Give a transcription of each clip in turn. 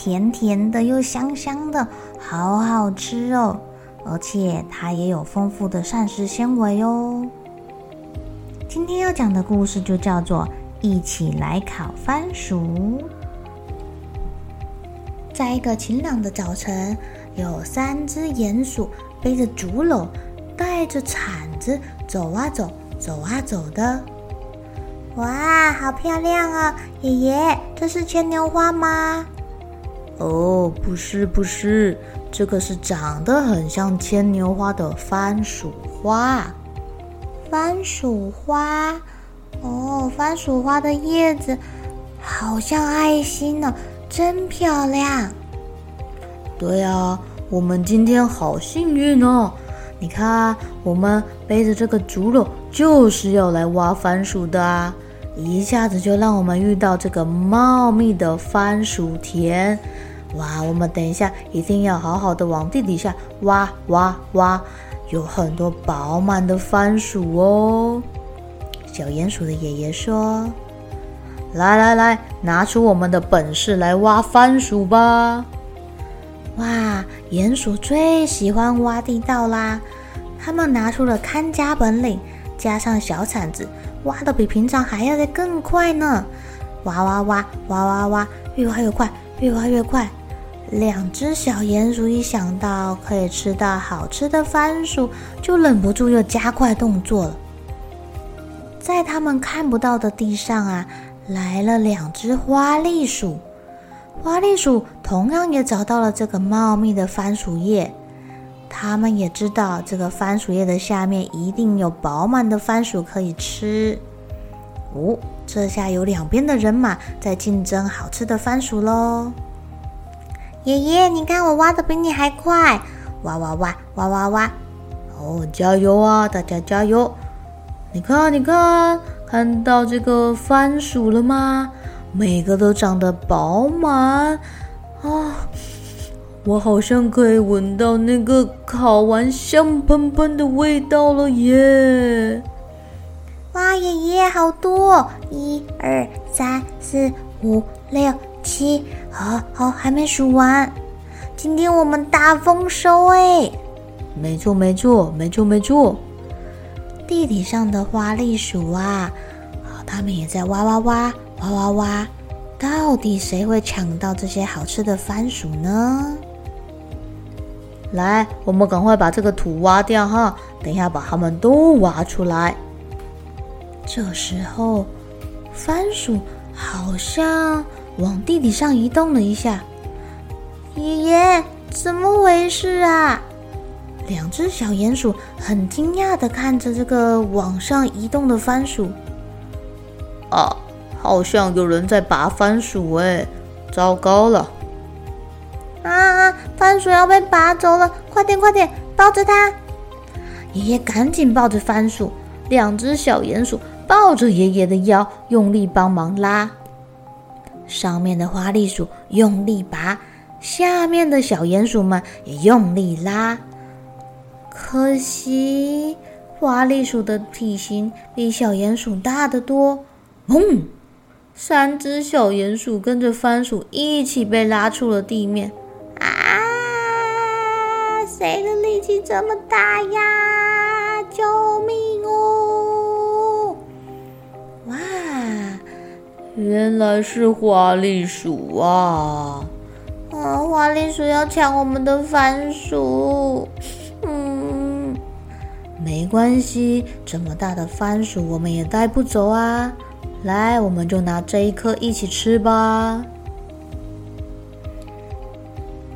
甜甜的又香香的，好好吃哦！而且它也有丰富的膳食纤维哦。今天要讲的故事就叫做《一起来烤番薯》。在一个晴朗的早晨，有三只鼹鼠背着竹篓，带着铲子走啊走，走啊走的。哇，好漂亮啊！爷爷，这是牵牛花吗？哦，不是不是，这个是长得很像牵牛花的番薯花。番薯花，哦，番薯花的叶子好像爱心呢，真漂亮。对啊，我们今天好幸运哦！你看，我们背着这个竹篓，就是要来挖番薯的啊！一下子就让我们遇到这个茂密的番薯田。哇，我们等一下一定要好好的往地底下挖挖挖，有很多饱满的番薯哦。小鼹鼠的爷爷说：“来来来，拿出我们的本事来挖番薯吧！”哇，鼹鼠最喜欢挖地道啦！他们拿出了看家本领，加上小铲子，挖的比平常还要再更快呢！挖挖挖挖挖挖，越挖越快，越挖越快。两只小鼹鼠一想到可以吃到好吃的番薯，就忍不住又加快动作了。在他们看不到的地上啊，来了两只花栗鼠。花栗鼠同样也找到了这个茂密的番薯叶，他们也知道这个番薯叶的下面一定有饱满的番薯可以吃。哦，这下有两边的人马在竞争好吃的番薯喽。爷爷，你看我挖的比你还快，挖挖挖挖挖挖！哦，加油啊，大家加油！你看，你看，看到这个番薯了吗？每个都长得饱满啊！我好像可以闻到那个烤完香喷喷的味道了耶！哇，爷爷好多！一二三四五六。七，好好，还没数完。今天我们大丰收哎！没错，没错，没错，没错。地底上的花栗鼠啊，他们也在挖挖挖，挖挖挖。到底谁会抢到这些好吃的番薯呢？来，我们赶快把这个土挖掉哈，等一下把它们都挖出来。这时候，番薯好像。往地底上移动了一下，爷爷，怎么回事啊？两只小鼹鼠很惊讶地看着这个往上移动的番薯。啊，好像有人在拔番薯哎！糟糕了！啊，番薯要被拔走了！快点，快点，抱着它！爷爷赶紧抱着番薯，两只小鼹鼠抱着爷爷的腰，用力帮忙拉。上面的花栗鼠用力拔，下面的小鼹鼠们也用力拉。可惜花栗鼠的体型比小鼹鼠大得多。嗡！三只小鼹鼠跟着番薯一起被拉出了地面。啊！谁的力气这么大呀？救命哦！原来是花栗鼠啊！啊，花栗鼠要抢我们的番薯。嗯，没关系，这么大的番薯我们也带不走啊。来，我们就拿这一颗一起吃吧。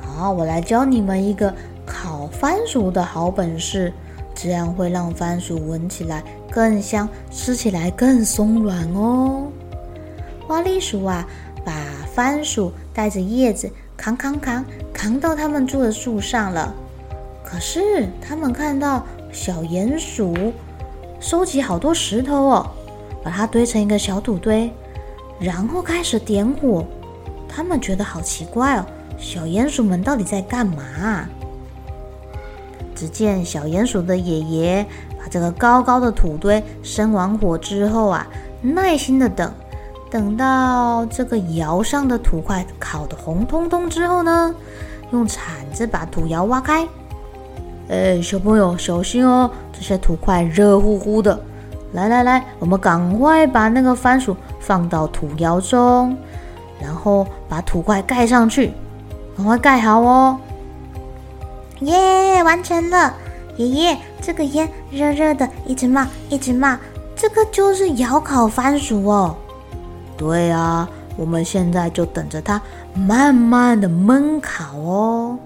好，我来教你们一个烤番薯的好本事，这样会让番薯闻起来更香，吃起来更松软哦。花栗鼠啊，把番薯带着叶子。扛扛扛，扛到他们住的树上了。可是他们看到小鼹鼠收集好多石头哦，把它堆成一个小土堆，然后开始点火。他们觉得好奇怪哦，小鼹鼠们到底在干嘛？只见小鼹鼠的爷爷把这个高高的土堆生完火之后啊，耐心的等。等到这个窑上的土块烤得红彤彤之后呢，用铲子把土窑挖开。哎，小朋友小心哦，这些土块热乎乎的。来来来，我们赶快把那个番薯放到土窑中，然后把土块盖上去，赶快盖好哦。耶，完成了！爷爷，这个烟热热的，一直冒，一直冒，这个就是窑烤番薯哦。对啊，我们现在就等着它慢慢的焖烤哦。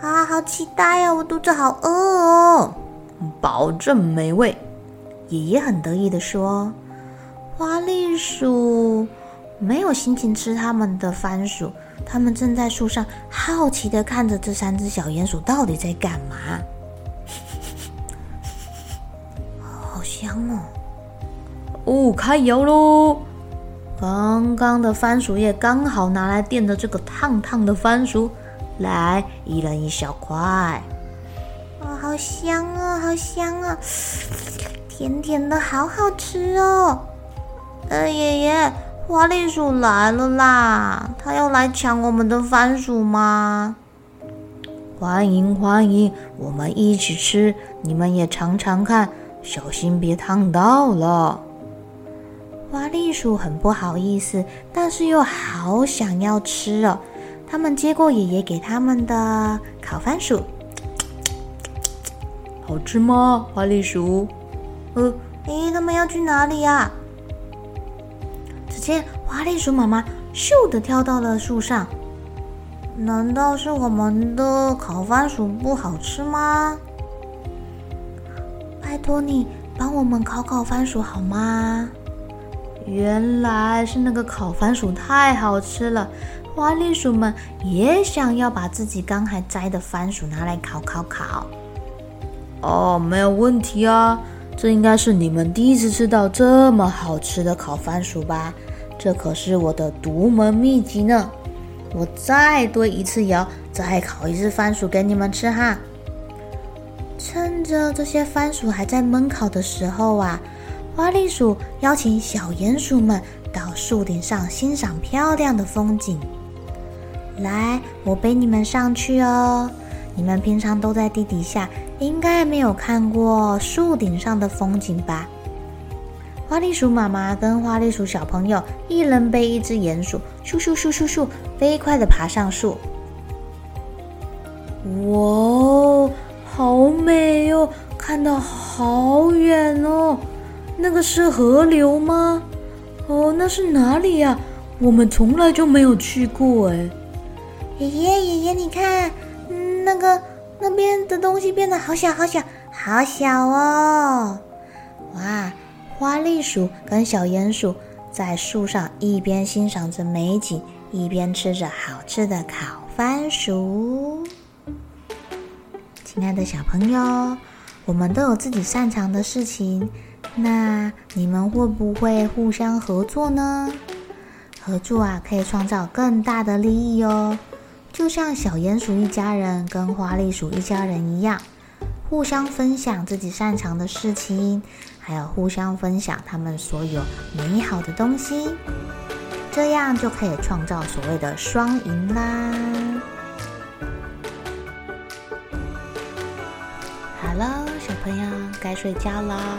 啊，好期待呀！我肚子好饿哦。保证美味。爷爷很得意的说：“花栗鼠没有心情吃他们的番薯，他们正在树上好奇的看着这三只小鼹鼠到底在干嘛。好香哦！哦，开窑喽！”刚刚的番薯叶刚好拿来垫着这个烫烫的番薯，来，一人一小块。哇、好香哦，好香哦，甜甜的，好好吃哦。呃，爷爷，花栗鼠来了啦，它要来抢我们的番薯吗？欢迎欢迎，我们一起吃，你们也尝尝看，小心别烫到了。花栗鼠很不好意思，但是又好想要吃哦。他们接过爷爷给他们的烤番薯，好吃吗？花栗鼠，呃，诶，他们要去哪里呀？只见花栗鼠妈妈咻的跳到了树上。难道是我们的烤番薯不好吃吗？拜托你帮我们烤烤番薯好吗？原来是那个烤番薯太好吃了，花栗鼠们也想要把自己刚才摘的番薯拿来烤烤烤。哦，没有问题啊，这应该是你们第一次吃到这么好吃的烤番薯吧？这可是我的独门秘籍呢。我再堆一次窑，再烤一次番薯给你们吃哈。趁着这些番薯还在焖烤的时候啊。花栗鼠邀请小鼹鼠们到树顶上欣赏漂亮的风景。来，我背你们上去哦。你们平常都在地底下，应该没有看过树顶上的风景吧？花栗鼠妈妈跟花栗鼠小朋友一人背一只鼹鼠，咻咻咻咻咻，飞快地爬上树。哇，好美哦，看到好远哦。那个是河流吗？哦，那是哪里呀？我们从来就没有去过哎。爷爷，爷爷，你看，那个那边的东西变得好小，好小，好小哦！哇，花栗鼠跟小鼹鼠在树上一边欣赏着美景，一边吃着好吃的烤番薯。亲爱的小朋友，我们都有自己擅长的事情。那你们会不会互相合作呢？合作啊，可以创造更大的利益哦。就像小鼹鼠一家人跟花栗鼠一家人一样，互相分享自己擅长的事情，还有互相分享他们所有美好的东西，这样就可以创造所谓的双赢啦。好了，小朋友该睡觉啦。